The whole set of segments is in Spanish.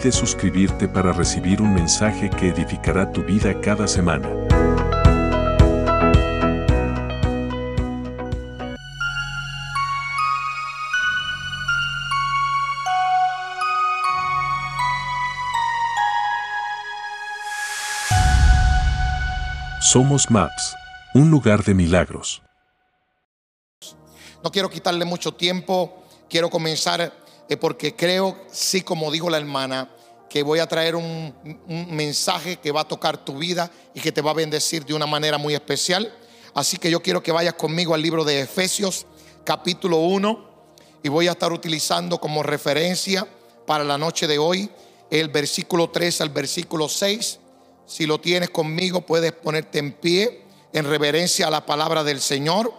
Olvides suscribirte para recibir un mensaje que edificará tu vida cada semana. Somos Maps, un lugar de milagros. No quiero quitarle mucho tiempo, quiero comenzar eh, porque creo, sí como dijo la hermana, que voy a traer un, mensaje que va a tocar tu vida y que te va a bendecir de una manera muy especial. Así que yo quiero que vayas conmigo al libro de Efesios capítulo 1 y voy a estar utilizando como referencia para la noche de hoy el versículo 3 al versículo 6 si lo tienes conmigo, puedes ponerte en pie en reverencia a la palabra del Señor.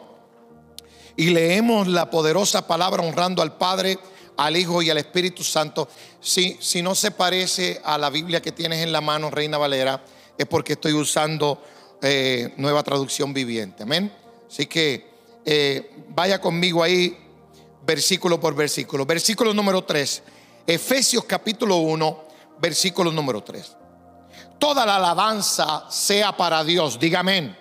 Y leemos la poderosa palabra honrando al Padre, al Hijo y al Espíritu Santo. Si, si no se parece a la Biblia que tienes en la mano, Reina Valera, es porque estoy usando eh, nueva traducción viviente. Amén. Así que eh, vaya conmigo ahí, versículo por versículo. Versículo número 3. Efesios capítulo 1, versículo número 3 toda la alabanza sea para Dios. Dígame.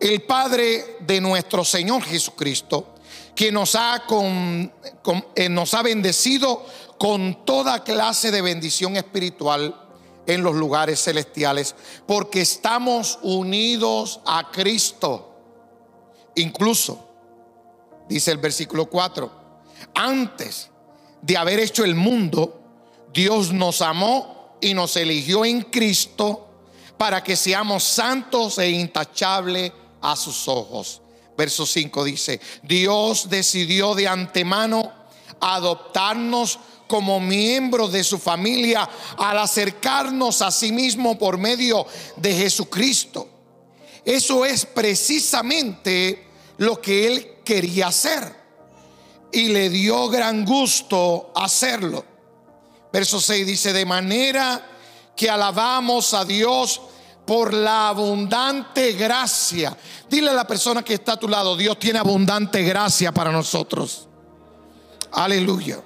El Padre de nuestro Señor Jesucristo, que nos ha, eh, nos ha bendecido con toda clase de bendición espiritual en los lugares celestiales, porque estamos unidos a Cristo. Incluso, dice el versículo 4, antes de haber hecho el mundo, Dios nos amó y nos eligió en Cristo para que seamos santos e intachables a sus ojos. Verso 5 dice, Dios decidió de antemano adoptarnos como miembros de su familia al acercarnos a sí mismo por medio de Jesucristo. Eso es precisamente lo que él quería hacer y le dio gran gusto hacerlo. Verso 6 dice, de manera que alabamos a Dios por la abundante gracia. Dile a la persona que está a tu lado, Dios tiene abundante gracia para nosotros. Aleluya.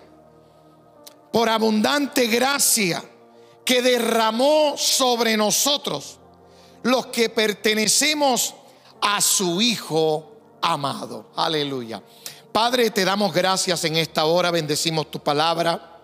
Por abundante gracia que derramó sobre nosotros los que pertenecemos a su Hijo amado. Aleluya. Padre, te damos gracias en esta hora, bendecimos tu palabra.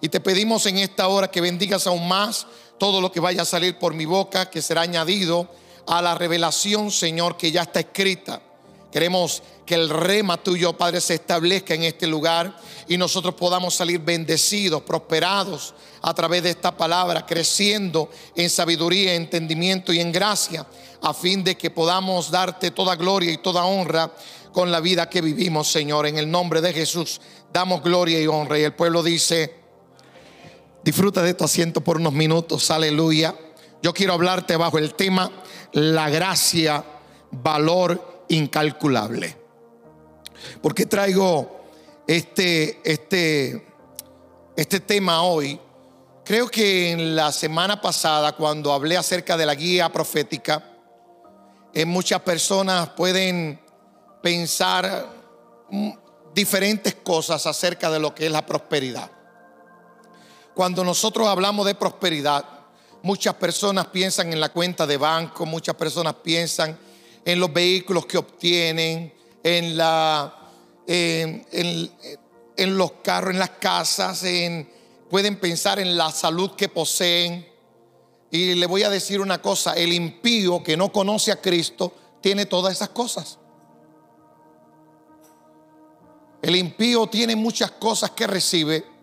Y te pedimos en esta hora que bendigas aún más todo lo que vaya a salir por mi boca, que será añadido a la revelación, Señor, que ya está escrita. Queremos que el rema tuyo, Padre, se establezca en este lugar y nosotros podamos salir bendecidos, prosperados a través de esta palabra, creciendo en sabiduría, entendimiento y en gracia, a fin de que podamos darte toda gloria y toda honra con la vida que vivimos, Señor. En el nombre de Jesús damos gloria y honra. Y el pueblo dice, Disfruta de tu asiento por unos minutos, aleluya. Yo quiero hablarte bajo el tema la gracia, valor incalculable. ¿Por qué traigo este, este, este tema hoy? Creo que en la semana pasada, cuando hablé acerca de la guía profética, en eh, muchas personas pueden pensar mm, diferentes cosas acerca de lo que es la prosperidad. Cuando nosotros hablamos de prosperidad, muchas personas piensan en la cuenta de banco, muchas personas piensan en los vehículos que obtienen, en, en, los carros, en las casas, en, pueden pensar en la salud que poseen. Y le voy a decir una cosa, el impío que no conoce a Cristo tiene todas esas cosas. El impío tiene muchas cosas que recibe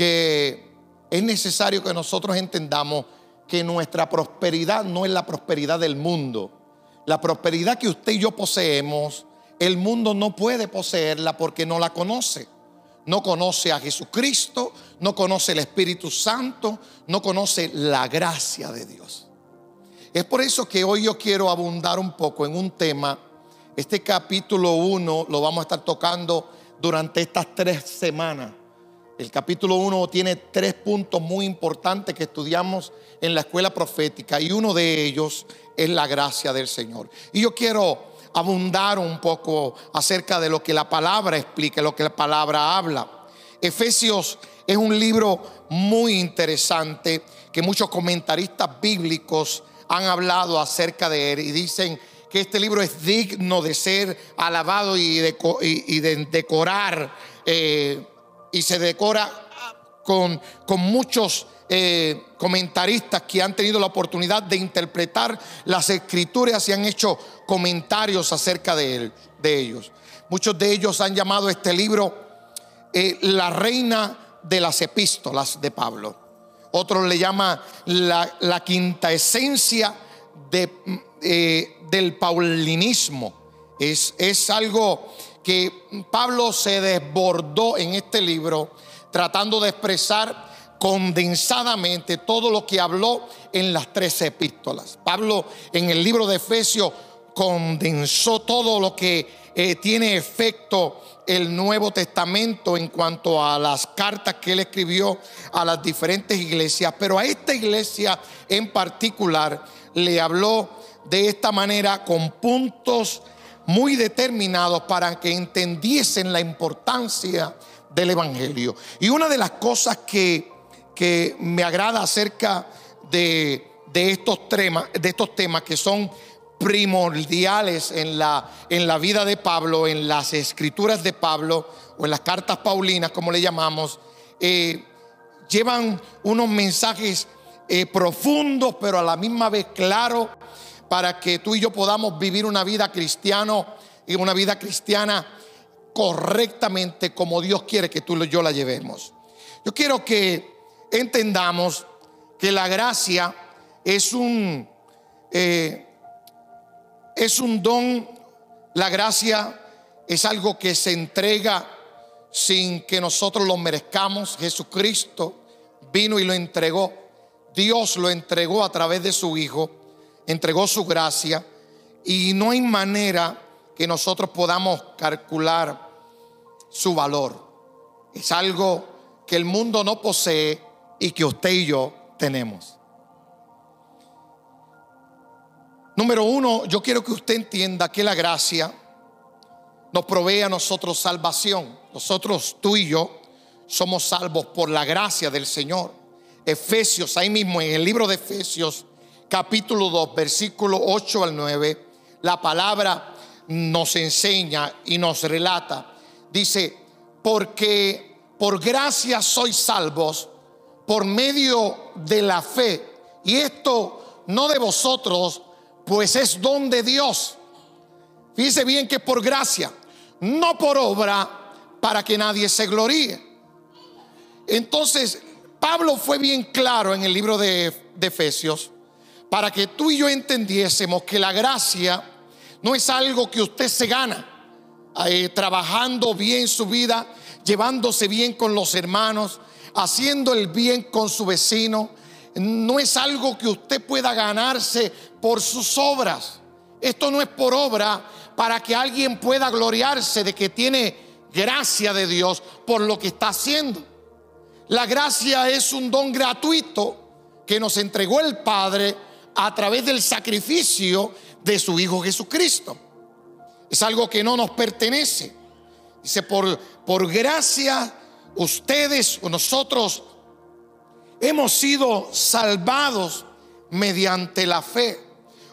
que es necesario que nosotros entendamos que nuestra prosperidad no es la prosperidad del mundo. La prosperidad que usted y yo poseemos, el mundo no puede poseerla porque no la conoce. No conoce a Jesucristo, no conoce el Espíritu Santo, no conoce la gracia de Dios. Es por eso que hoy yo quiero abundar un poco en un tema. Este capítulo 1 lo vamos a estar tocando durante estas tres semanas. El capítulo 1 tiene tres puntos muy importantes que estudiamos en la escuela profética y uno de ellos es la gracia del Señor. Y yo quiero abundar un poco acerca de lo que la palabra explica, lo que la palabra habla. Efesios es un libro muy interesante que muchos comentaristas bíblicos han hablado acerca de él y dicen que este libro es digno de ser alabado y de, decorar eh, y se decora con, con muchos eh, comentaristas que han tenido la oportunidad de interpretar las escrituras y han hecho comentarios acerca de, de ellos. Muchos de ellos han llamado este libro eh, la reina de las epístolas de Pablo. Otros le llama la, quinta esencia de, eh, del paulinismo. Es, es algo que Pablo se desbordó en este libro tratando de expresar condensadamente todo lo que habló en las tres epístolas. Pablo en el libro de Efesios condensó todo lo que eh, tiene efecto el Nuevo Testamento en cuanto a las cartas que él escribió a las diferentes iglesias, pero a esta iglesia en particular le habló de esta manera con puntos muy determinados para que entendiesen la importancia del Evangelio. Y una de las cosas que, que me agrada acerca de, estos temas, de estos temas que son primordiales en la, en la vida de Pablo, en las escrituras de Pablo o en las cartas paulinas, como le llamamos, eh, llevan unos mensajes eh, profundos, pero a la misma vez claros para que tú y yo podamos vivir una vida cristiana y una vida cristiana correctamente como Dios quiere que tú y yo la llevemos. Yo quiero que entendamos que la gracia es un, eh, es un don, la gracia es algo que se entrega sin que nosotros lo merezcamos. Jesucristo vino y lo entregó. Dios lo entregó a través de su Hijo entregó su gracia y no hay manera que nosotros podamos calcular su valor. Es algo que el mundo no posee y que usted y yo tenemos. Número uno, yo quiero que usted entienda que la gracia nos provee a nosotros salvación. Nosotros, tú y yo, somos salvos por la gracia del Señor. Efesios, ahí mismo en el libro de Efesios, capítulo 2, versículo 8 al 9, la palabra nos enseña y nos relata. Dice, porque por gracia sois salvos por medio de la fe. Y esto no de vosotros, pues es don de Dios. Fíjese bien que por gracia, no por obra, para que nadie se gloríe. Entonces, Pablo fue bien claro en el libro de, de Efesios para que tú y yo entendiésemos que la gracia no es algo que usted se gana eh, trabajando bien su vida, llevándose bien con los hermanos, haciendo el bien con su vecino. No es algo que usted pueda ganarse por sus obras. Esto no es por obra para que alguien pueda gloriarse de que tiene gracia de Dios por lo que está haciendo. La gracia es un don gratuito que nos entregó el Padre a través del sacrificio de su Hijo Jesucristo. Es algo que no nos pertenece. Dice, por, por gracia ustedes o nosotros hemos sido salvados mediante la fe.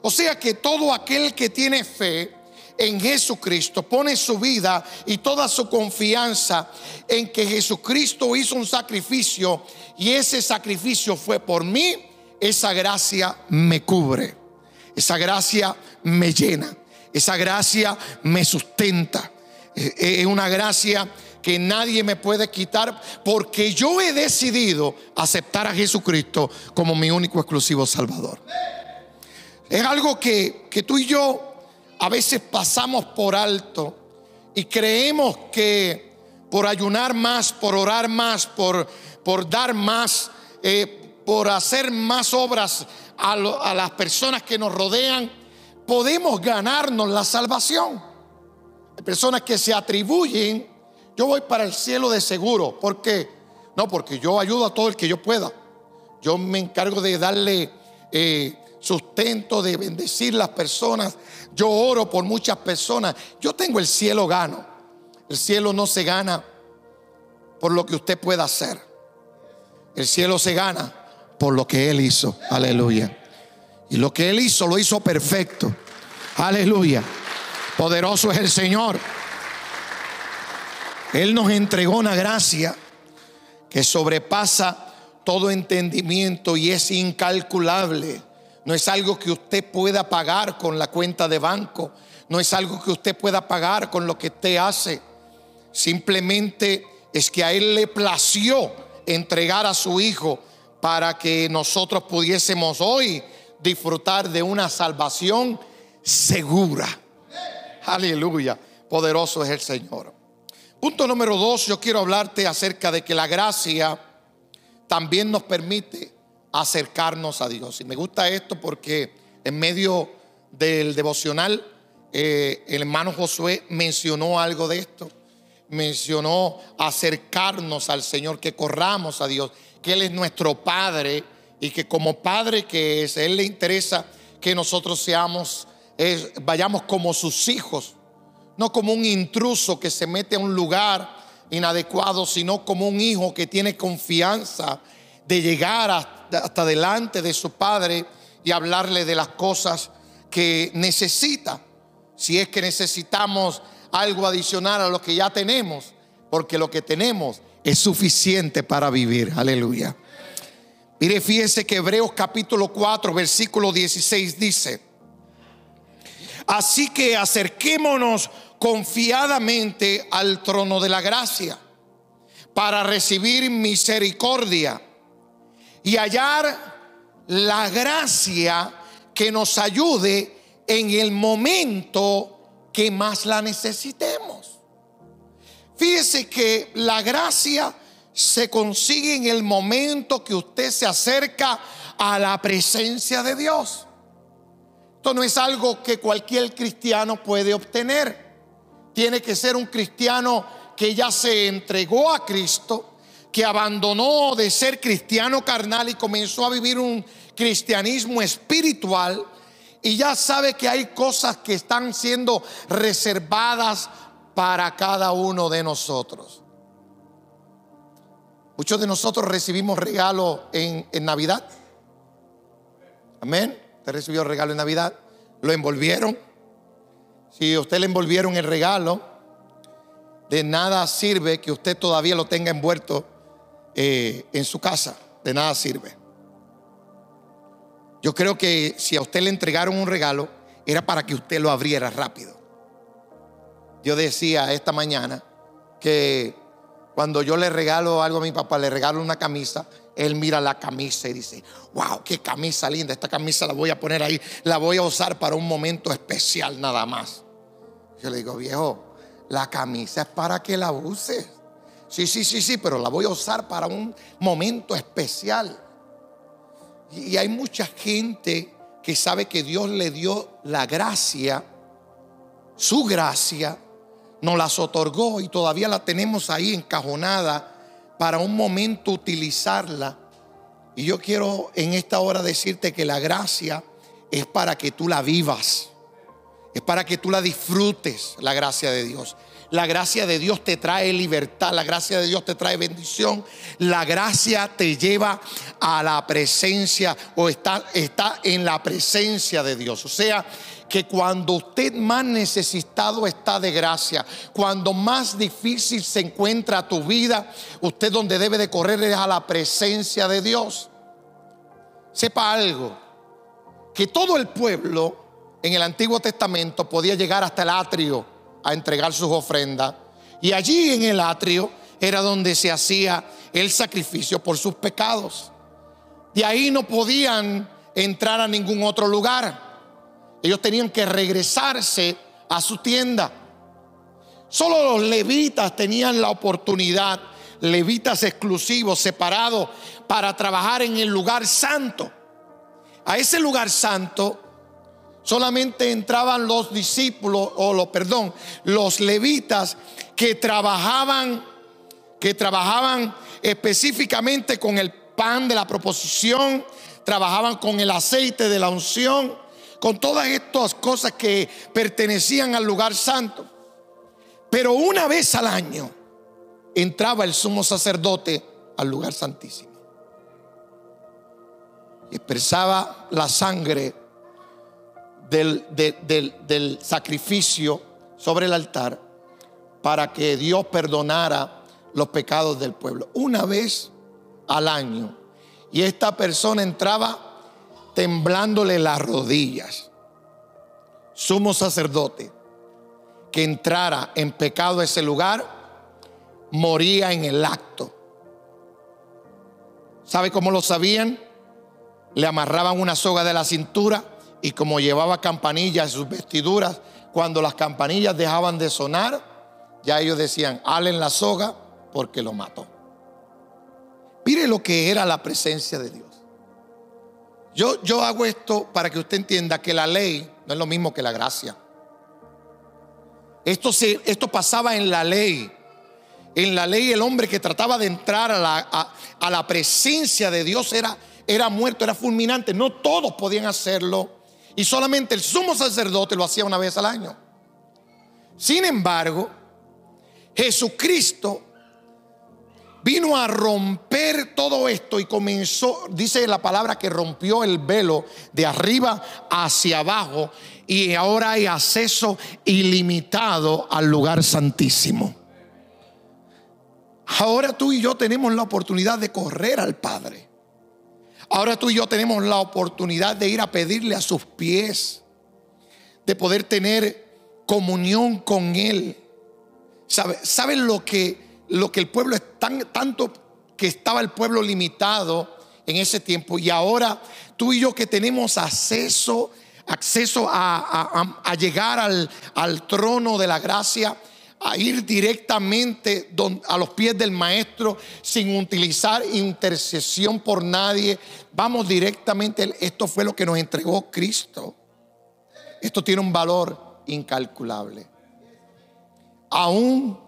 O sea que todo aquel que tiene fe en Jesucristo pone su vida y toda su confianza en que Jesucristo hizo un sacrificio y ese sacrificio fue por mí esa gracia me cubre, esa gracia me llena, esa gracia me sustenta. Eh, eh, es una gracia que nadie me puede quitar porque yo he decidido aceptar a Jesucristo como mi único exclusivo Salvador. Es algo que, que tú y yo a veces pasamos por alto y creemos que por ayunar más, por orar más, por, por dar más, eh, por hacer más obras a, las personas que nos rodean, podemos ganarnos la salvación. Hay personas que se atribuyen, yo voy para el cielo de seguro. ¿Por qué? No, porque yo ayudo a todo el que yo pueda. Yo me encargo de darle eh, sustento, de bendecir las personas. Yo oro por muchas personas. Yo tengo el cielo gano. El cielo no se gana por lo que usted pueda hacer. El cielo se gana por lo que Él hizo. Aleluya. Y lo que Él hizo, lo hizo perfecto. Aleluya. Poderoso es el Señor. Él nos entregó una gracia que sobrepasa todo entendimiento y es incalculable. No es algo que usted pueda pagar con la cuenta de banco. No es algo que usted pueda pagar con lo que usted hace. Simplemente es que a Él le plació entregar a su Hijo para que nosotros pudiésemos hoy disfrutar de una salvación segura. Aleluya. Poderoso es el Señor. Punto número dos, yo quiero hablarte acerca de que la gracia también nos permite acercarnos a Dios. Y me gusta esto porque en medio del devocional eh, el hermano Josué mencionó algo de esto. Mencionó acercarnos al Señor, que corramos a Dios, que Él es nuestro Padre y que como Padre que es, Él le interesa que nosotros seamos, vayamos como sus hijos, no como un intruso que se mete a un lugar inadecuado, sino como un hijo que tiene confianza de llegar hasta, delante de su padre y hablarle de las cosas que necesita. Si es que necesitamos algo adicional a lo que ya tenemos, porque lo que tenemos es suficiente para vivir. Aleluya. Mire, fíjese que Hebreos capítulo 4, versículo 16 dice, así que acerquémonos confiadamente al trono de la gracia para recibir misericordia y hallar la gracia que nos ayude en el momento que más la necesitemos. Fíjese que la gracia se consigue en el momento que usted se acerca a la presencia de Dios. Esto no es algo que cualquier cristiano puede obtener tiene que ser un cristiano que ya se entregó a Cristo, que abandonó de ser cristiano carnal y comenzó a vivir un cristianismo espiritual y ya sabe que hay cosas que están siendo reservadas para cada uno de nosotros. Muchos de nosotros recibimos regalo en, en Navidad. Amén. Usted recibió regalo en Navidad. Lo envolvieron si usted le envolvieron el regalo, de nada sirve que usted todavía lo tenga envuelto eh, en su casa. De nada sirve. Yo creo que si a usted le entregaron un regalo, era para que usted lo abriera rápido. Yo decía esta mañana que cuando yo le regalo algo a mi papá, le regalo una camisa, él mira la camisa y dice, wow, qué camisa linda, esta camisa la voy a poner ahí, la voy a usar para un momento especial nada más. Yo le digo, viejo, la camisa es para que la uses. Sí, sí, sí, sí, pero la voy a usar para un momento especial. Y hay mucha gente que sabe que Dios le dio la gracia, su gracia, nos las otorgó y todavía la tenemos ahí encajonada para un momento utilizarla. Y yo quiero en esta hora decirte que la gracia es para que tú la vivas. Es para que tú la disfrutes, la gracia de Dios. La gracia de Dios te trae libertad, la gracia de Dios te trae bendición, la gracia te lleva a la presencia o está, está en la presencia de Dios. O sea, que cuando usted más necesitado está de gracia, cuando más difícil se encuentra tu vida, usted donde debe de correr es a la presencia de Dios. Sepa algo, que todo el pueblo en el Antiguo Testamento podía llegar hasta el atrio a entregar sus ofrendas. Y allí en el atrio era donde se hacía el sacrificio por sus pecados. De ahí no podían entrar a ningún otro lugar. Ellos tenían que regresarse a su tienda. Solo los levitas tenían la oportunidad levitas exclusivos, separados para trabajar en el lugar santo. A ese lugar santo solamente entraban los discípulos, o los, perdón, los levitas que trabajaban, que trabajaban específicamente con el pan de la proposición, trabajaban con el aceite de la unción, con todas estas cosas que pertenecían al lugar santo. Pero una vez al año entraba el sumo sacerdote al lugar santísimo. Y expresaba la sangre del, del sacrificio sobre el altar para que Dios perdonara los pecados del pueblo. Una vez al año. Y esta persona entraba temblándole las rodillas. Sumo sacerdote que entrara en pecado a ese lugar, moría en el acto. ¿Sabe cómo lo sabían? Le amarraban una soga de la cintura y como llevaba campanillas en sus vestiduras, cuando las campanillas dejaban de sonar, ya ellos decían, alen la soga porque lo mató. Mire lo que era la presencia de Dios. Yo, yo hago esto para que usted entienda que la ley no es lo mismo que la gracia. Esto, se, esto pasaba en la ley. En la ley el hombre que trataba de entrar a la, a, la presencia de Dios era, era muerto, era fulminante. No todos podían hacerlo. Y solamente el sumo sacerdote lo hacía una vez al año. Sin embargo, Jesucristo vino a romper todo esto y comenzó, dice la palabra que rompió el velo de arriba hacia abajo y ahora hay acceso ilimitado al lugar santísimo. Ahora tú y yo tenemos la oportunidad de correr al Padre. Ahora tú y yo tenemos la oportunidad de ir a pedirle a sus pies, de poder tener comunión con Él. ¿Saben lo que, lo que el pueblo es tan, tanto que estaba el pueblo limitado en ese tiempo? Y ahora tú y yo que tenemos acceso acceso a, llegar al, al, trono de la gracia, a ir directamente a los pies del maestro sin utilizar intercesión por nadie. Vamos directamente, esto fue lo que nos entregó Cristo. Esto tiene un valor incalculable. Aún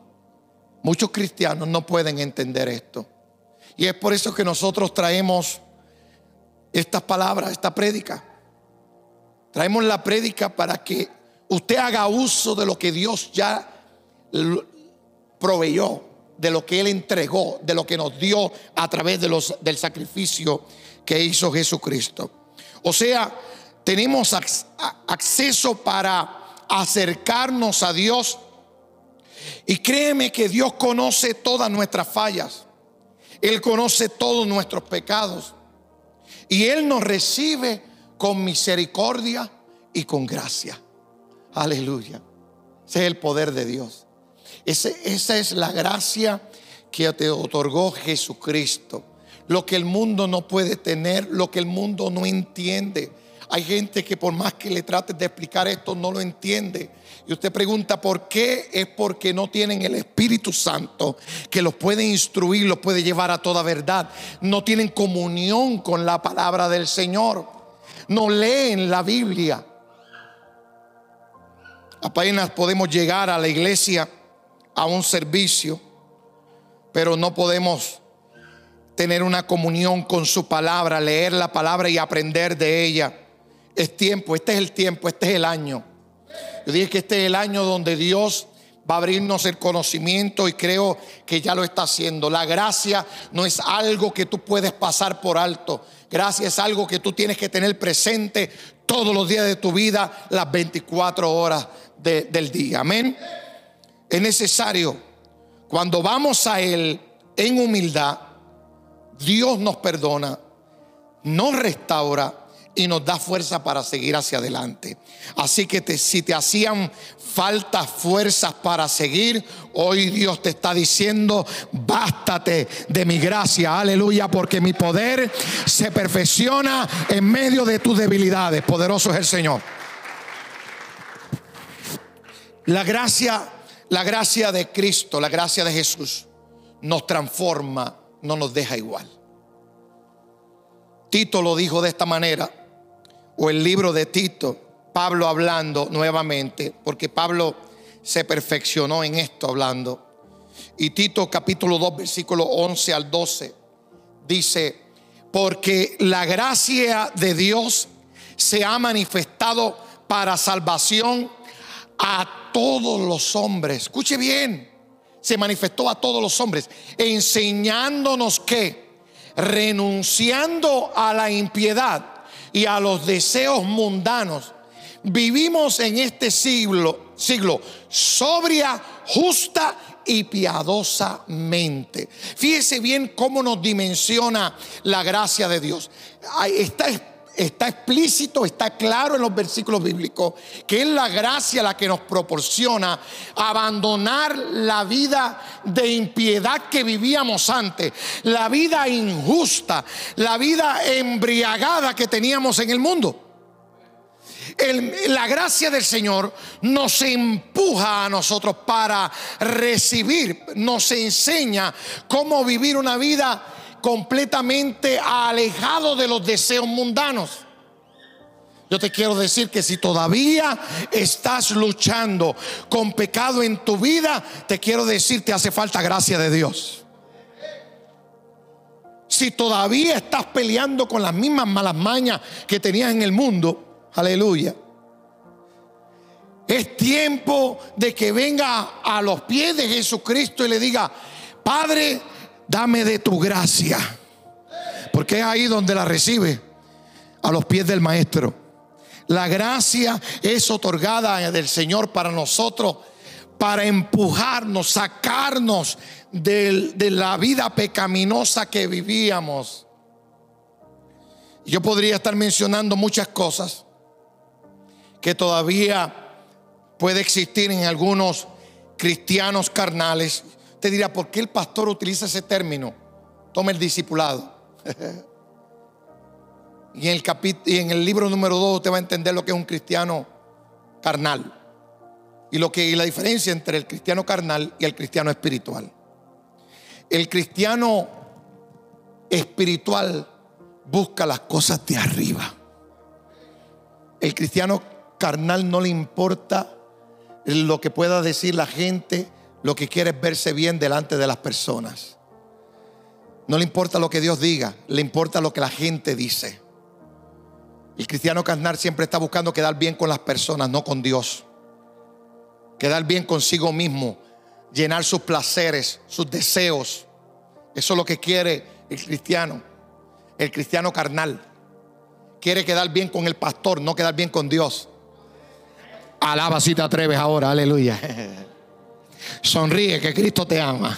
muchos cristianos no pueden entender esto. Y es por eso que nosotros traemos estas palabras, esta prédica. Traemos la prédica para que usted haga uso de lo que Dios ya proveyó, de lo que Él entregó, de lo que nos dio a través de los, del sacrificio que hizo Jesucristo. O sea, tenemos acceso para acercarnos a Dios. Y créeme que Dios conoce todas nuestras fallas. Él conoce todos nuestros pecados. Y Él nos recibe con misericordia y con gracia. Aleluya. Ese es el poder de Dios. esa es la gracia que te otorgó Jesucristo. Lo que el mundo no puede tener, lo que el mundo no entiende. Hay gente que por más que le trates de explicar esto, no lo entiende. Y usted pregunta por qué, es porque no tienen el Espíritu Santo que los puede instruir, los puede llevar a toda verdad. No tienen comunión con la palabra del Señor no leen la Biblia. Apenas podemos llegar a la iglesia a un servicio, pero no podemos tener una comunión con su palabra, leer la palabra y aprender de ella. Es tiempo, este es el tiempo, este es el año. Yo dije que este es el año donde Dios va a abrirnos el conocimiento y creo que ya lo está haciendo. La gracia no es algo que tú puedes pasar por alto. Gracia es algo que tú tienes que tener presente todos los días de tu vida, las 24 horas del día. Amén. Es necesario, cuando vamos a Él en humildad, Dios nos perdona, nos restaura y nos da fuerza para seguir hacia adelante. Así que si te hacían falta fuerzas para seguir, hoy Dios te está diciendo, bástate de mi gracia, aleluya, porque mi poder se perfecciona en medio de tus debilidades. Poderoso es el Señor. La gracia, la gracia de Cristo, la gracia de Jesús, nos transforma, no nos deja igual. Tito lo dijo de esta manera, o el libro de Tito, Pablo hablando nuevamente, porque Pablo se perfeccionó en esto hablando. Y Tito capítulo 2, versículo 11 al 12, dice, porque la gracia de Dios se ha manifestado para salvación a todos los hombres. Escuche bien, se manifestó a todos los hombres, enseñándonos que, renunciando a la impiedad y a los deseos mundanos, vivimos en este siglo, siglo sobria, justa y piadosamente. Fíjese bien cómo nos dimensiona la gracia de Dios. Está está explícito, está claro en los versículos bíblicos, que es la gracia la que nos proporciona abandonar la vida de impiedad que vivíamos antes, la vida injusta, la vida embriagada que teníamos en el mundo. la gracia del Señor nos empuja a nosotros para recibir, nos enseña cómo vivir una vida completamente alejado de los deseos mundanos. Yo te quiero decir que si todavía estás luchando con pecado en tu vida, te quiero decir que hace falta gracia de Dios. Si todavía estás peleando con las mismas malas mañas que tenías en el mundo, aleluya. Es tiempo de que venga a los pies de Jesucristo y le diga, Padre, dame de tu gracia. Porque es ahí donde la recibe, a los pies del Maestro. La gracia es otorgada del Señor para nosotros, para empujarnos, sacarnos de, de la vida pecaminosa que vivíamos. Yo podría estar mencionando muchas cosas que todavía puede existir en algunos cristianos carnales te dirá, ¿por qué el pastor utiliza ese término? Toma el discipulado. y, en el libro número 2 usted va a entender lo que es un cristiano carnal. Y, lo que, y la diferencia entre el cristiano carnal y el cristiano espiritual. El cristiano espiritual busca las cosas de arriba. El cristiano carnal no le importa lo que pueda decir la gente lo que quiere es verse bien delante de las personas. No le importa lo que Dios diga, le importa lo que la gente dice. El cristiano carnal siempre está buscando quedar bien con las personas, no con Dios. Quedar bien consigo mismo, llenar sus placeres, sus deseos. Eso es lo que quiere el cristiano, el cristiano carnal. Quiere quedar bien con el pastor, no quedar bien con Dios. Alaba si te atreves ahora, aleluya. Sonríe que Cristo te ama.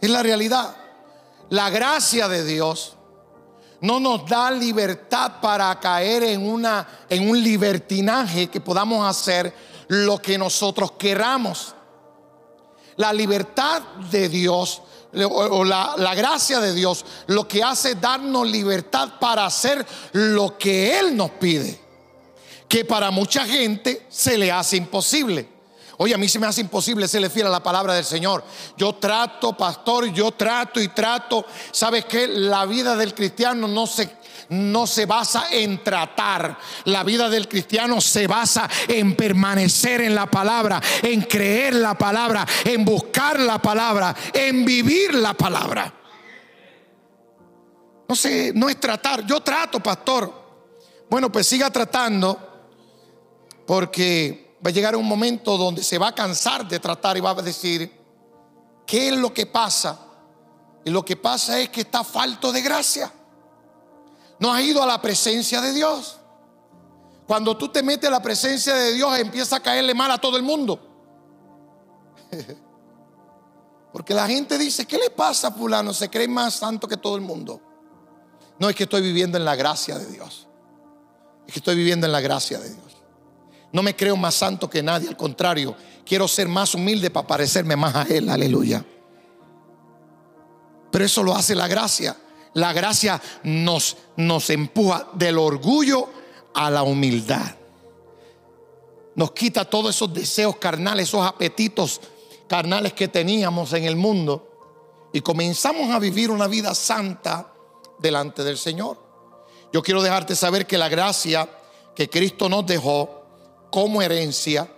Es la realidad. La gracia de Dios no nos da libertad para caer en, una, en un libertinaje que podamos hacer lo que nosotros queramos. La libertad de Dios o la, la, gracia de Dios lo que hace es darnos libertad para hacer lo que Él nos pide, que para mucha gente se le hace imposible. Oye, a mí se me hace imposible serle fiel a la palabra del Señor. Yo trato, pastor, yo trato y trato. ¿Sabes qué? La vida del cristiano no se no se basa en tratar. La vida del cristiano se basa en permanecer en la palabra, en creer la palabra, en buscar la palabra, en vivir la palabra. No sé, no es tratar. Yo trato, pastor. Bueno, pues siga tratando porque va a llegar un momento donde se va a cansar de tratar y va a decir, ¿qué es lo que pasa? Y lo que pasa es que está falto de gracia. No has ido a la presencia de Dios. Cuando tú te metes a la presencia de Dios, empieza a caerle mal a todo el mundo. Porque la gente dice, ¿qué le pasa a fulano? Se cree más santo que todo el mundo. No es que estoy viviendo en la gracia de Dios. Es que estoy viviendo en la gracia de Dios. No me creo más santo que nadie, al contrario, quiero ser más humilde para parecerme más a Él, aleluya. Pero eso lo hace la gracia. La gracia nos, nos empuja del orgullo a la humildad. Nos quita todos esos deseos carnales, esos apetitos carnales que teníamos en el mundo y comenzamos a vivir una vida santa delante del Señor. Yo quiero dejarte saber que la gracia que Cristo nos dejó como herencia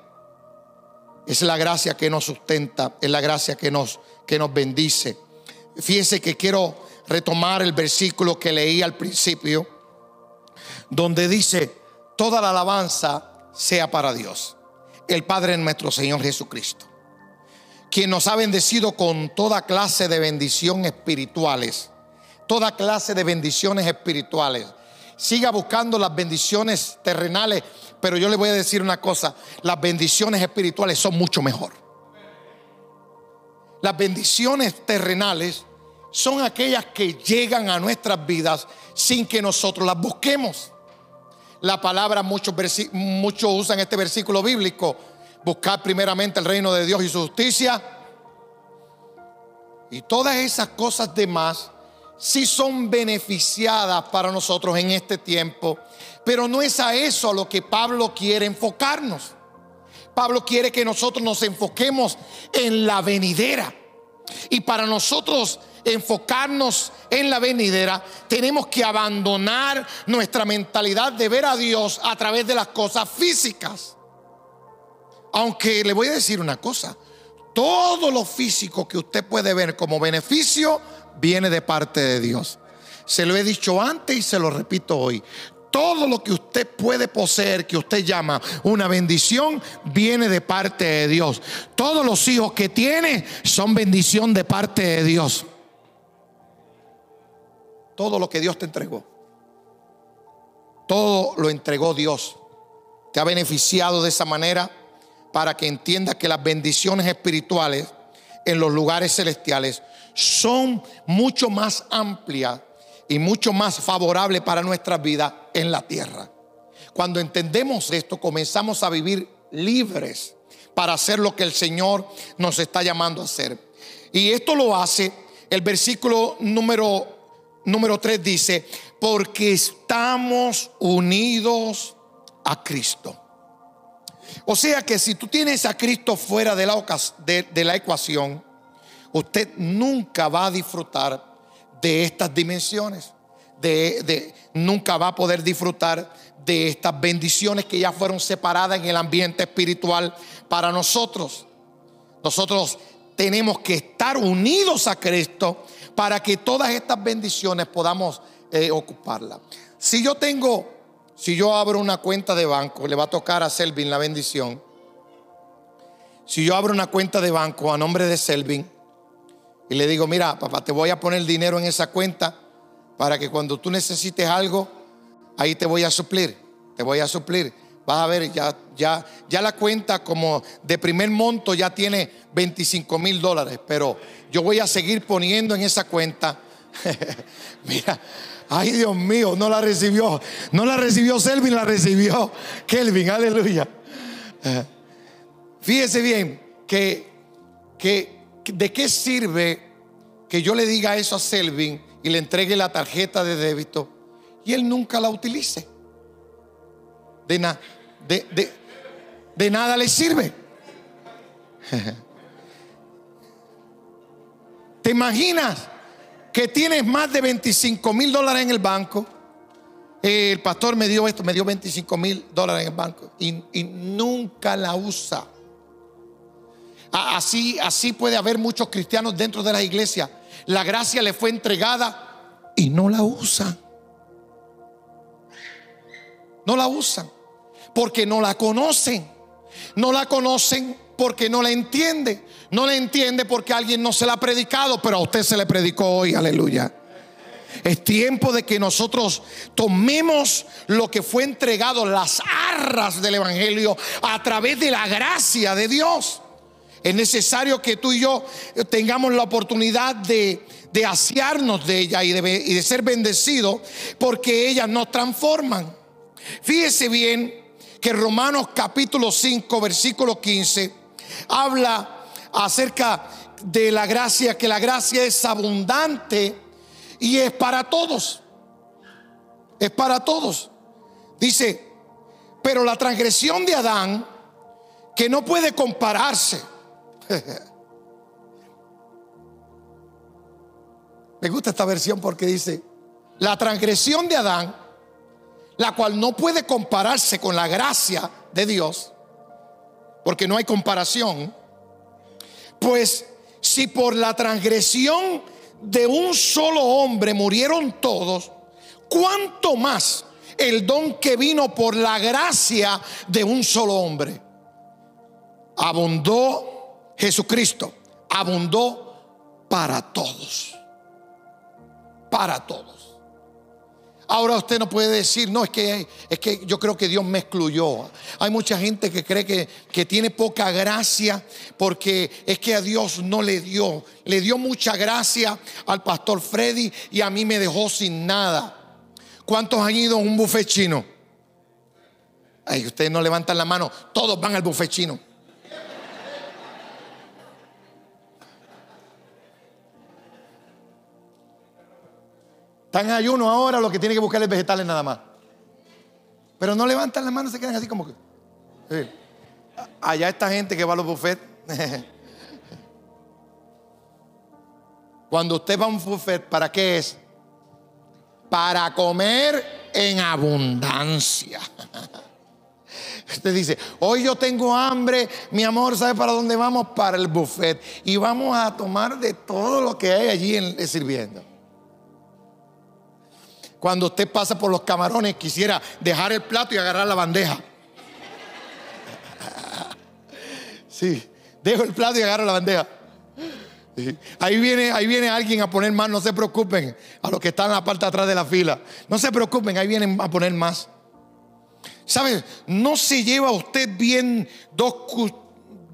es la gracia que nos sustenta, es la gracia que nos, que nos bendice. Fíjense que quiero retomar el versículo que leí al principio, donde dice, toda la alabanza sea para Dios, el Padre nuestro Señor Jesucristo, quien nos ha bendecido con toda clase de bendición espirituales, toda clase de bendiciones espirituales. Siga buscando las bendiciones terrenales, pero yo le voy a decir una cosa, las bendiciones espirituales son mucho mejor. Las bendiciones terrenales son aquellas que llegan a nuestras vidas sin que nosotros las busquemos. La palabra, muchos, muchos usan este versículo bíblico, buscar primeramente el reino de Dios y su justicia. Y todas esas cosas demás sí son beneficiadas para nosotros en este tiempo, pero no es a eso a lo que Pablo quiere enfocarnos. Pablo quiere que nosotros nos enfoquemos en la venidera. Y para nosotros enfocarnos en la venidera, tenemos que abandonar nuestra mentalidad de ver a Dios a través de las cosas físicas. Aunque le voy a decir una cosa, todo lo físico que usted puede ver como beneficio viene de parte de Dios. Se lo he dicho antes y se lo repito hoy. Todo lo que usted puede poseer, que usted llama una bendición, viene de parte de Dios. Todos los hijos que tiene son bendición de parte de Dios. Todo lo que Dios te entregó. Todo lo entregó Dios. Te ha beneficiado de esa manera para que entiendas que las bendiciones espirituales en los lugares celestiales son mucho más amplias y mucho más favorables para nuestra vida en la tierra. Cuando entendemos esto, comenzamos a vivir libres para hacer lo que el Señor nos está llamando a hacer. Y esto lo hace el versículo número número 3 dice, porque estamos unidos a Cristo. O sea que si tú tienes a Cristo fuera de la, de la ecuación, usted nunca va a disfrutar de estas dimensiones. De, nunca va a poder disfrutar de estas bendiciones que ya fueron separadas en el ambiente espiritual para nosotros. Nosotros tenemos que estar unidos a Cristo para que todas estas bendiciones podamos eh, ocuparlas. Si yo tengo, si yo abro una cuenta de banco, le va a tocar a Selvin la bendición. Si yo abro una cuenta de banco a nombre de Selvin y le digo, mira, papá, te voy a poner dinero en esa cuenta para que cuando tú necesites algo, ahí te voy a suplir, te voy a suplir. Vas a ver, ya, ya, ya la cuenta como de primer monto ya tiene 25 mil dólares, pero yo voy a seguir poniendo en esa cuenta. Mira, ay Dios mío, no la recibió, no la recibió Selvin, la recibió Kelvin, aleluya. Fíjese bien que, que de qué sirve que yo le diga eso a Selvin y le entregue la tarjeta de débito y él nunca la utilice de, de, nada le sirve. ¿Te imaginas que tienes más de 25 mil dólares en el banco? El pastor me dio esto, me dio 25 mil dólares en el banco y, nunca la usa. Así, así puede haber muchos cristianos dentro de la iglesia. La gracia le fue entregada y no la usan. No la usan porque no la conocen. No la conocen porque no la entiende. No la entiende porque alguien no se la ha predicado, pero a usted se le predicó hoy, aleluya. Es tiempo de que nosotros tomemos lo que fue entregado, las arras del Evangelio, a través de la gracia de Dios. Es necesario que tú y yo tengamos la oportunidad de, de asearnos de ella y de, y de ser bendecidos porque ellas nos transforman. Fíjese bien que Romanos capítulo 5, versículo 15, habla acerca de la gracia, que la gracia es abundante y es para todos. Es para todos. Dice, pero la transgresión de Adán, que no puede compararse, Me gusta esta versión porque dice, la transgresión de Adán, la cual no puede compararse con la gracia de Dios, porque no hay comparación, pues si por la transgresión de un solo hombre murieron todos, ¿cuánto más el don que vino por la gracia de un solo hombre? Abundó Jesucristo, abundó para todos, para todos. Ahora usted no puede decir, no, es que, es que yo creo que Dios me excluyó. Hay mucha gente que cree que, que tiene poca gracia porque es que a Dios no le dio. Le dio mucha gracia al pastor Freddy y a mí me dejó sin nada. ¿Cuántos han ido a un buffet chino? Ay, ustedes no levantan la mano, todos van al buffet chino. Están en ayuno ahora, lo que tiene que buscar es vegetales nada más. Pero no levantan la mano, se quedan así como que. Sí. Allá esta gente que va a los buffets. Cuando usted va a un buffet, ¿para qué es? Para comer en abundancia. Usted dice, hoy yo tengo hambre, mi amor, ¿sabe para dónde vamos? Para el buffet. Y vamos a tomar de todo lo que hay allí en, sirviendo. Cuando usted pasa por los camarones, quisiera dejar el plato y agarrar la bandeja. Sí, dejo el plato y agarro la bandeja. Ahí viene, ahí viene alguien a poner más, no se preocupen, a los que están en la parte de atrás de la fila. No se preocupen, ahí vienen a poner más. ¿Sabe? No se lleva usted bien dos,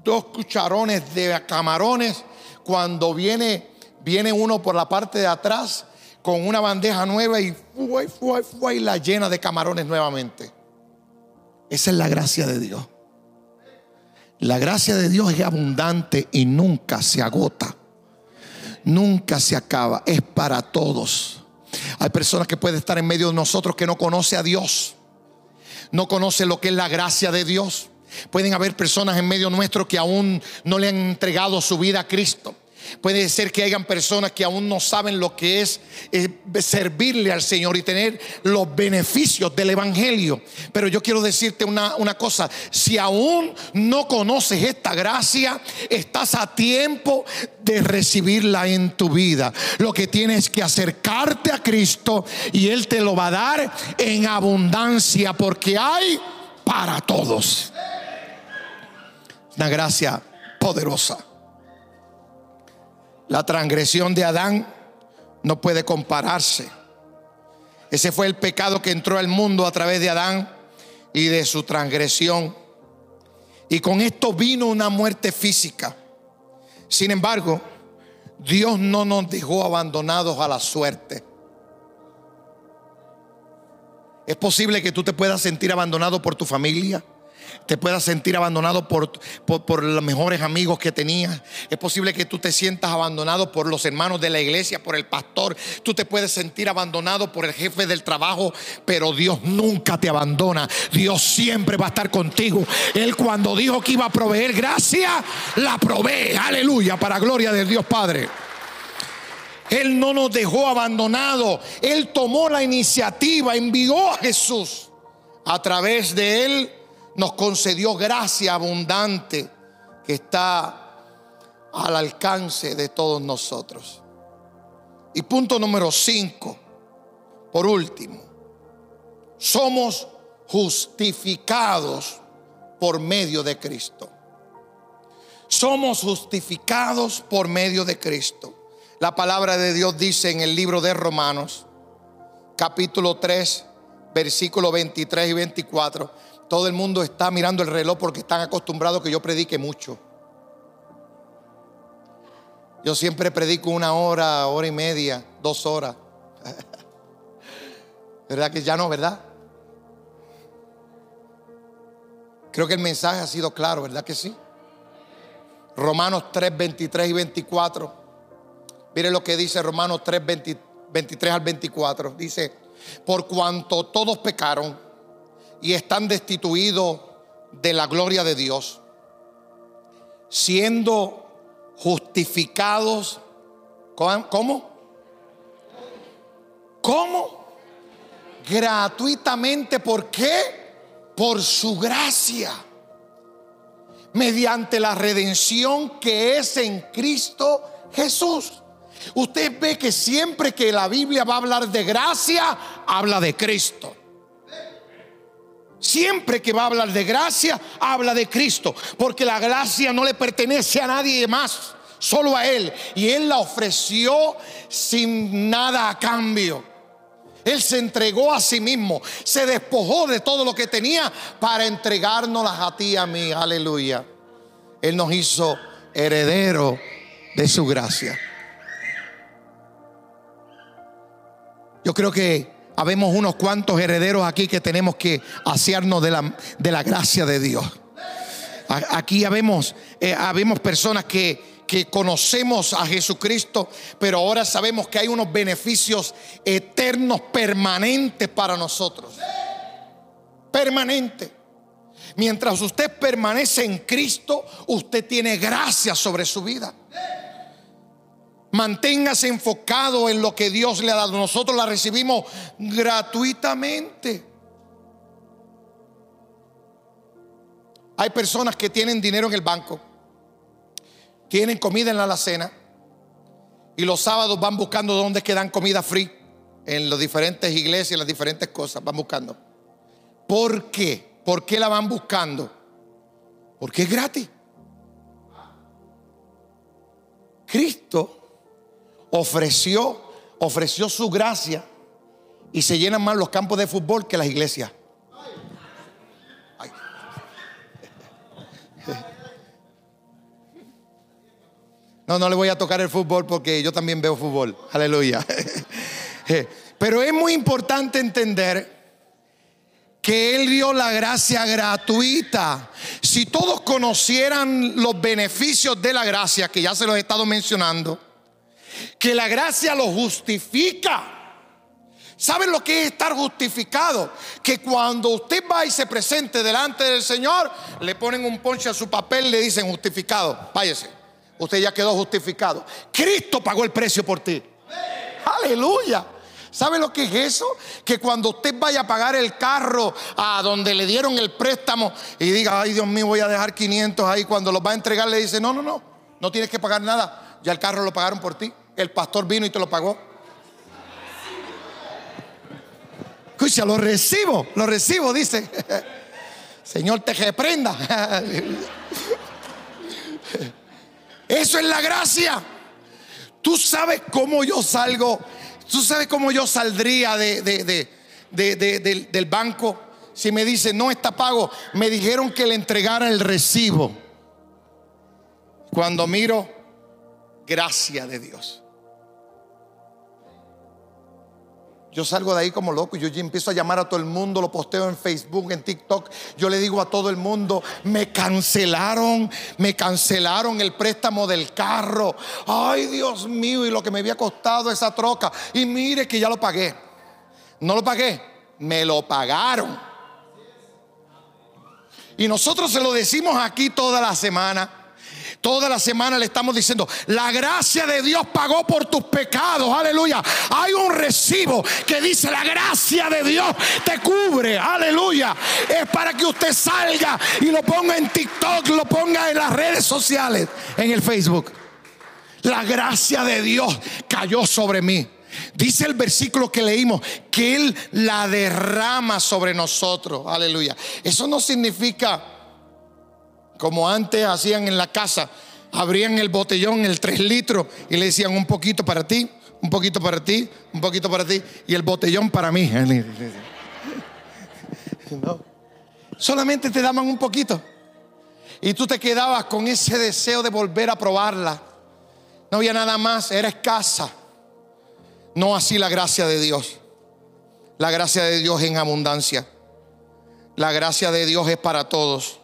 dos cucharones de camarones cuando viene, viene uno por la parte de atrás con una bandeja nueva y fue, fue, fue y la llena de camarones nuevamente. Esa es la gracia de Dios. La gracia de Dios es abundante y nunca se agota. Nunca se acaba. Es para todos. Hay personas que pueden estar en medio de nosotros que no conoce a Dios. No conoce lo que es la gracia de Dios. Pueden haber personas en medio nuestro que aún no le han entregado su vida a Cristo. Puede ser que hayan personas que aún no saben lo que es eh, servirle al Señor y tener los beneficios del Evangelio. Pero yo quiero decirte una, una cosa, si aún no conoces esta gracia, estás a tiempo de recibirla en tu vida. Lo que tienes que acercarte a Cristo y Él te lo va a dar en abundancia porque hay para todos. Una gracia poderosa. La transgresión de Adán no puede compararse. Ese fue el pecado que entró al mundo a través de Adán y de su transgresión. Y con esto vino una muerte física. Sin embargo, Dios no nos dejó abandonados a la suerte. Es posible que tú te puedas sentir abandonado por tu familia te puedas sentir abandonado por, por, los mejores amigos que tenías. Es posible que tú te sientas abandonado por los hermanos de la iglesia, por el pastor. Tú te puedes sentir abandonado por el jefe del trabajo, pero Dios nunca te abandona. Dios siempre va a estar contigo. Él cuando dijo que iba a proveer gracia, la provee. Aleluya, para gloria del Dios Padre. Él no nos dejó abandonado. Él tomó la iniciativa, envió a Jesús. A través de él nos concedió gracia abundante que está al alcance de todos nosotros. Y punto número cinco, por último, somos justificados por medio de Cristo. Somos justificados por medio de Cristo. La palabra de Dios dice en el libro de Romanos, capítulo 3, versículo 23 y 24 todo el mundo está mirando el reloj porque están acostumbrados que yo predique mucho. Yo siempre predico una hora, hora y media, dos horas. ¿Verdad que ya no, verdad? Creo que el mensaje ha sido claro, ¿verdad que sí? Romanos 3, 23 y 24. Mire lo que dice Romanos 3, 23 al 24. Dice, por cuanto todos pecaron y están destituidos de la gloria de Dios, siendo justificados, ¿cómo? ¿Cómo? Gratuitamente. ¿Por qué? Por su gracia. Mediante la redención que es en Cristo Jesús. Usted ve que siempre que la Biblia va a hablar de gracia, habla de Cristo. Siempre que va a hablar de gracia, habla de Cristo. Porque la gracia no le pertenece a nadie más, solo a Él. Y Él la ofreció sin nada a cambio. Él se entregó a sí mismo, se despojó de todo lo que tenía para entregárnoslas a ti a mí. Aleluya. Él nos hizo heredero de su gracia. Yo creo que habemos unos cuantos herederos aquí que tenemos que asearnos de la, de la gracia de Dios. Aquí habemos, eh, habemos personas que, que conocemos a Jesucristo, pero ahora sabemos que hay unos beneficios eternos, permanentes para nosotros. Permanente. Mientras usted permanece en Cristo, usted tiene gracia sobre su vida. Manténgase enfocado en lo que Dios le ha dado. Nosotros la recibimos gratuitamente. Hay personas que tienen dinero en el banco, tienen comida en la alacena y los sábados van buscando dónde quedan comida free en las diferentes iglesias, las diferentes cosas, van buscando. ¿Por qué? ¿Por qué la van buscando? Porque es gratis. Cristo ofreció, ofreció su gracia y se llenan más los campos de fútbol que las iglesias. No, no le voy a tocar el fútbol porque yo también veo fútbol. Aleluya. Pero es muy importante entender que Él dio la gracia gratuita. Si todos conocieran los beneficios de la gracia, que ya se los he estado mencionando, que la gracia lo justifica. ¿Saben lo que es estar justificado? Que cuando usted va y se presente delante del Señor, le ponen un ponche a su papel le dicen justificado, váyase. Usted ya quedó justificado. Cristo pagó el precio por ti. Aleluya. ¿Sabe lo que es eso? Que cuando usted vaya a pagar el carro a donde le dieron el préstamo y diga, ay Dios mío, voy a dejar 500 ahí, cuando los va a entregar le dice, no, no, no, no tienes que pagar nada, ya el carro lo pagaron por ti el pastor vino y te lo pagó. Escucha, lo recibo, lo recibo, dice. Señor, te reprenda. Eso es la gracia. Tú sabes cómo yo salgo, tú sabes cómo yo saldría de, del, del banco si me dice no está pago. Me dijeron que le entregara el recibo. Cuando miro, gracia de Dios. Yo salgo de ahí como loco. Yo ya empiezo a llamar a todo el mundo, lo posteo en Facebook, en TikTok. Yo le digo a todo el mundo, me cancelaron, me cancelaron el préstamo del carro. Ay, Dios mío, y lo que me había costado esa troca. Y mire que ya lo pagué. No lo pagué, me lo pagaron. Y nosotros se lo decimos aquí toda la semana. Toda la semana le estamos diciendo, la gracia de Dios pagó por tus pecados, aleluya. Hay un recibo que dice, la gracia de Dios te cubre, aleluya. Es para que usted salga y lo ponga en TikTok, lo ponga en las redes sociales, en el Facebook. La gracia de Dios cayó sobre mí. Dice el versículo que leímos que Él la derrama sobre nosotros. Aleluya. Eso no significa como antes hacían en la casa, abrían el botellón, el 3 litros, y le decían un poquito para ti, un poquito para ti, un poquito para ti, y el botellón para mí. Solamente te daban un poquito. Y tú te quedabas con ese deseo de volver a probarla. No había nada más, era escasa. No así la gracia de Dios. La gracia de Dios en abundancia. La gracia de Dios es para todos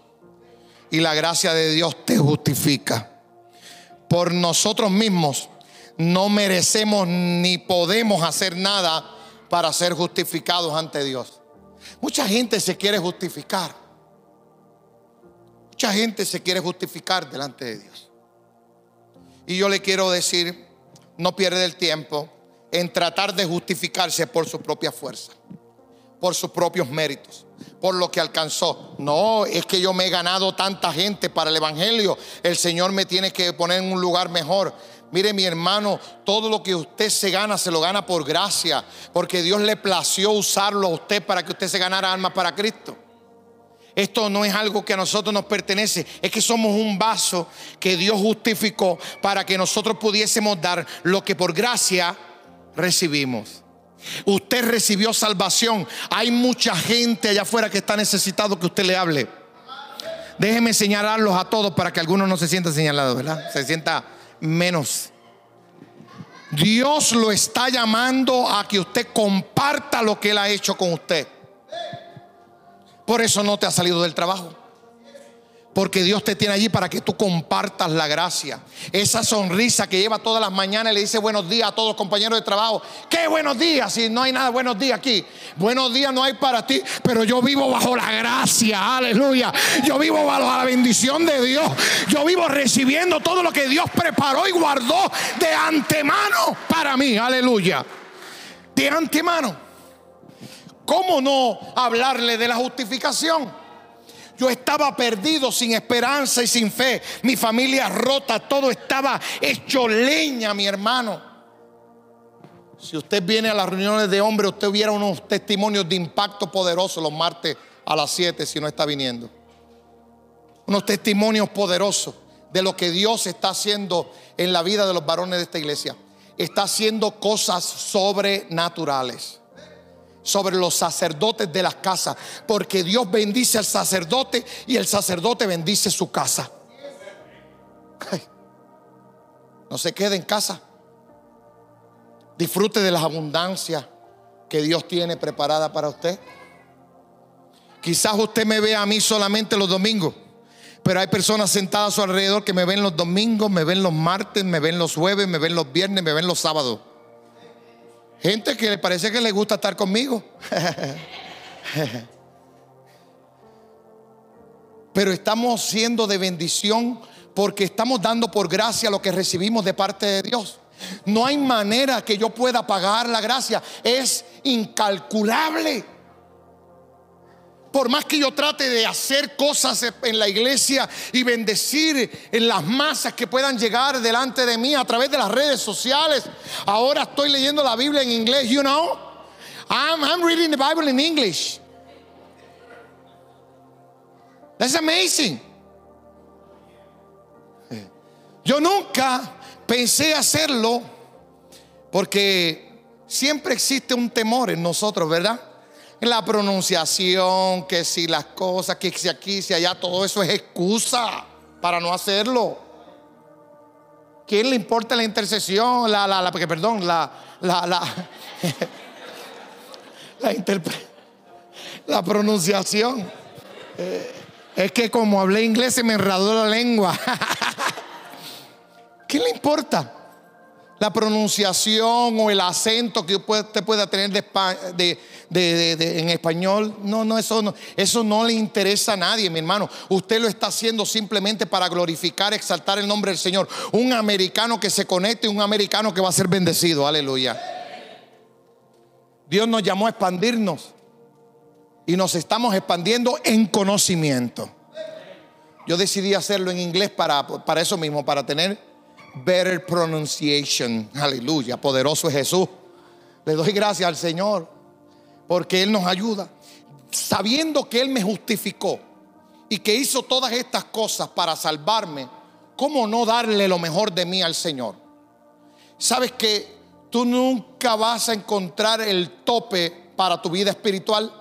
y la gracia de Dios te justifica. Por nosotros mismos no merecemos ni podemos hacer nada para ser justificados ante Dios. Mucha gente se quiere justificar. Mucha gente se quiere justificar delante de Dios. Y yo le quiero decir, no pierde el tiempo, en tratar de justificarse por su propia fuerza, por sus propios méritos, por lo que alcanzó. No, es que yo me he ganado tanta gente para el Evangelio. El Señor me tiene que poner en un lugar mejor. Mire mi hermano, todo lo que usted se gana, se lo gana por gracia, porque Dios le plació usarlo a usted para que usted se ganara almas para Cristo. Esto no es algo que a nosotros nos pertenece, es que somos un vaso que Dios justificó para que nosotros pudiésemos dar lo que por gracia recibimos. Usted recibió salvación. Hay mucha gente allá afuera que está necesitado que usted le hable. Déjeme señalarlos a todos para que algunos no se sientan señalados, ¿verdad? Se sienta menos. Dios lo está llamando a que usted comparta lo que Él ha hecho con usted. Por eso no te ha salido del trabajo. Porque Dios te tiene allí para que tú compartas la gracia. Esa sonrisa que lleva todas las mañanas y le dice buenos días a todos los compañeros de trabajo. ¿Qué buenos días? Si no hay nada buenos días aquí. Buenos días no hay para ti, pero yo vivo bajo la gracia. Aleluya. Yo vivo bajo la bendición de Dios. Yo vivo recibiendo todo lo que Dios preparó y guardó de antemano para mí. Aleluya. De antemano. ¿Cómo no hablarle de la justificación? Yo estaba perdido, sin esperanza y sin fe. Mi familia rota, todo estaba hecho leña, mi hermano. Si usted viene a las reuniones de hombres, usted hubiera unos testimonios de impacto poderoso los martes a las 7 si no está viniendo. Unos testimonios poderosos de lo que Dios está haciendo en la vida de los varones de esta iglesia. Está haciendo cosas sobrenaturales sobre los sacerdotes de las casas, porque Dios bendice al sacerdote y el sacerdote bendice su casa. no se quede en casa. Disfrute de las abundancias que Dios tiene preparada para usted. Quizás usted me vea a mí solamente los domingos, pero hay personas sentadas a su alrededor que me ven los domingos, me ven los martes, me ven los jueves, me ven los viernes, me ven los sábados. Gente que le parece que le gusta estar conmigo. Pero estamos siendo de bendición porque estamos dando por gracia lo que recibimos de parte de Dios. No hay manera que yo pueda pagar la gracia. Es incalculable por más que yo trate de hacer cosas en la iglesia y bendecir en las masas que puedan llegar delante de mí a través de las redes sociales, ahora estoy leyendo la Biblia en inglés, you know? I'm, I'm reading the Bible in English. That's amazing. Yo nunca pensé hacerlo porque siempre existe un temor en nosotros, ¿verdad? La pronunciación, que si las cosas, que si aquí, si allá, todo eso es excusa para no hacerlo. ¿Quién le importa la intercesión? La, la, la, perdón, la, la, la, la, la pronunciación. Eh, es que como hablé inglés se me enredó la lengua. ¿Qué le importa? La pronunciación o el acento que usted pueda tener de, en español. No, no eso, no, eso no le interesa a nadie, mi hermano. Usted lo está haciendo simplemente para glorificar, exaltar el nombre del Señor. Un americano que se conecte, un americano que va a ser bendecido. Aleluya. Dios nos llamó a expandirnos y nos estamos expandiendo en conocimiento. Yo decidí hacerlo en inglés para, para eso mismo, para tener better pronunciation. Aleluya, poderoso es Jesús. Le doy gracias al Señor porque Él nos ayuda. Sabiendo que Él me justificó y que hizo todas estas cosas para salvarme, ¿cómo no darle lo mejor de mí al Señor? ¿Sabes que tú nunca vas a encontrar el tope para tu vida espiritual?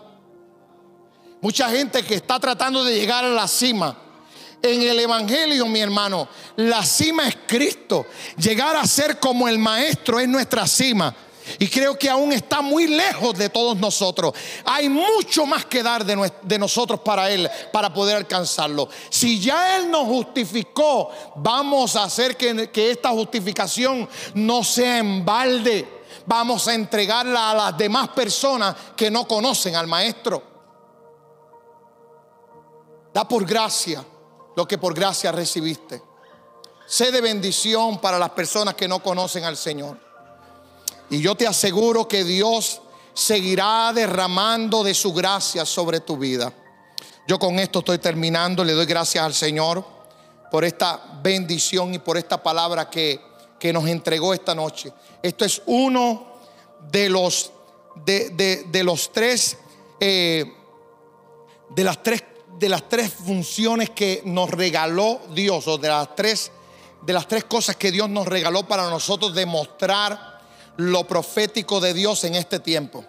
Mucha gente que está tratando de llegar a la cima en el Evangelio, mi hermano, la cima es Cristo. Llegar a ser como el Maestro es nuestra cima. Y creo que aún está muy lejos de todos nosotros. Hay mucho más que dar de, nosotros para Él, para poder alcanzarlo. Si ya Él nos justificó, vamos a hacer que, que esta justificación no sea en balde. Vamos a entregarla a las demás personas que no conocen al Maestro. Da por gracia lo que por gracia recibiste. Sé de bendición para las personas que no conocen al Señor. Y yo te aseguro que Dios seguirá derramando de su gracia sobre tu vida. Yo con esto estoy terminando. Le doy gracias al Señor por esta bendición y por esta palabra que, que nos entregó esta noche. Esto es uno de los, de, de, los tres, eh, de las tres, de las tres funciones que nos regaló Dios, o de las tres, de las tres cosas que Dios nos regaló para nosotros demostrar lo profético de Dios en este tiempo.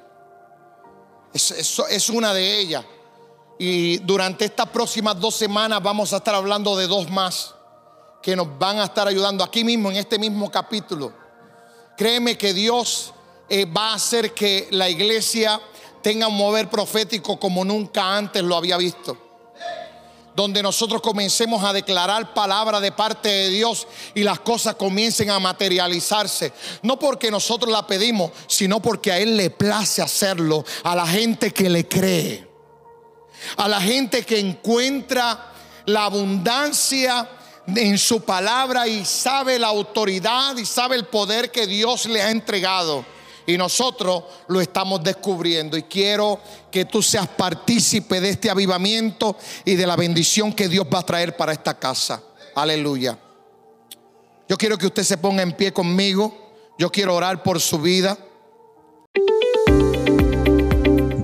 Es, es, una de ellas. Y durante estas próximas dos semanas vamos a estar hablando de dos más que nos van a estar ayudando aquí mismo, en este mismo capítulo. Créeme que Dios eh, va a hacer que la iglesia tenga un mover profético como nunca antes lo había visto donde nosotros comencemos a declarar palabra de parte de Dios y las cosas comiencen a materializarse. No porque nosotros la pedimos, sino porque a Él le place hacerlo, a la gente que le cree, a la gente que encuentra la abundancia en su palabra y sabe la autoridad y sabe el poder que Dios le ha entregado y nosotros lo estamos descubriendo. Y quiero que tú seas partícipe de este avivamiento y de la bendición que Dios va a traer para esta casa. Aleluya. Yo quiero que usted se ponga en pie conmigo. Yo quiero orar por su vida.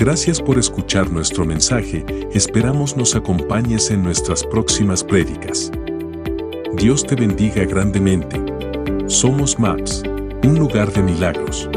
Gracias por escuchar nuestro mensaje. Esperamos nos acompañes en nuestras próximas prédicas. Dios te bendiga grandemente. Somos Maps, un lugar de milagros.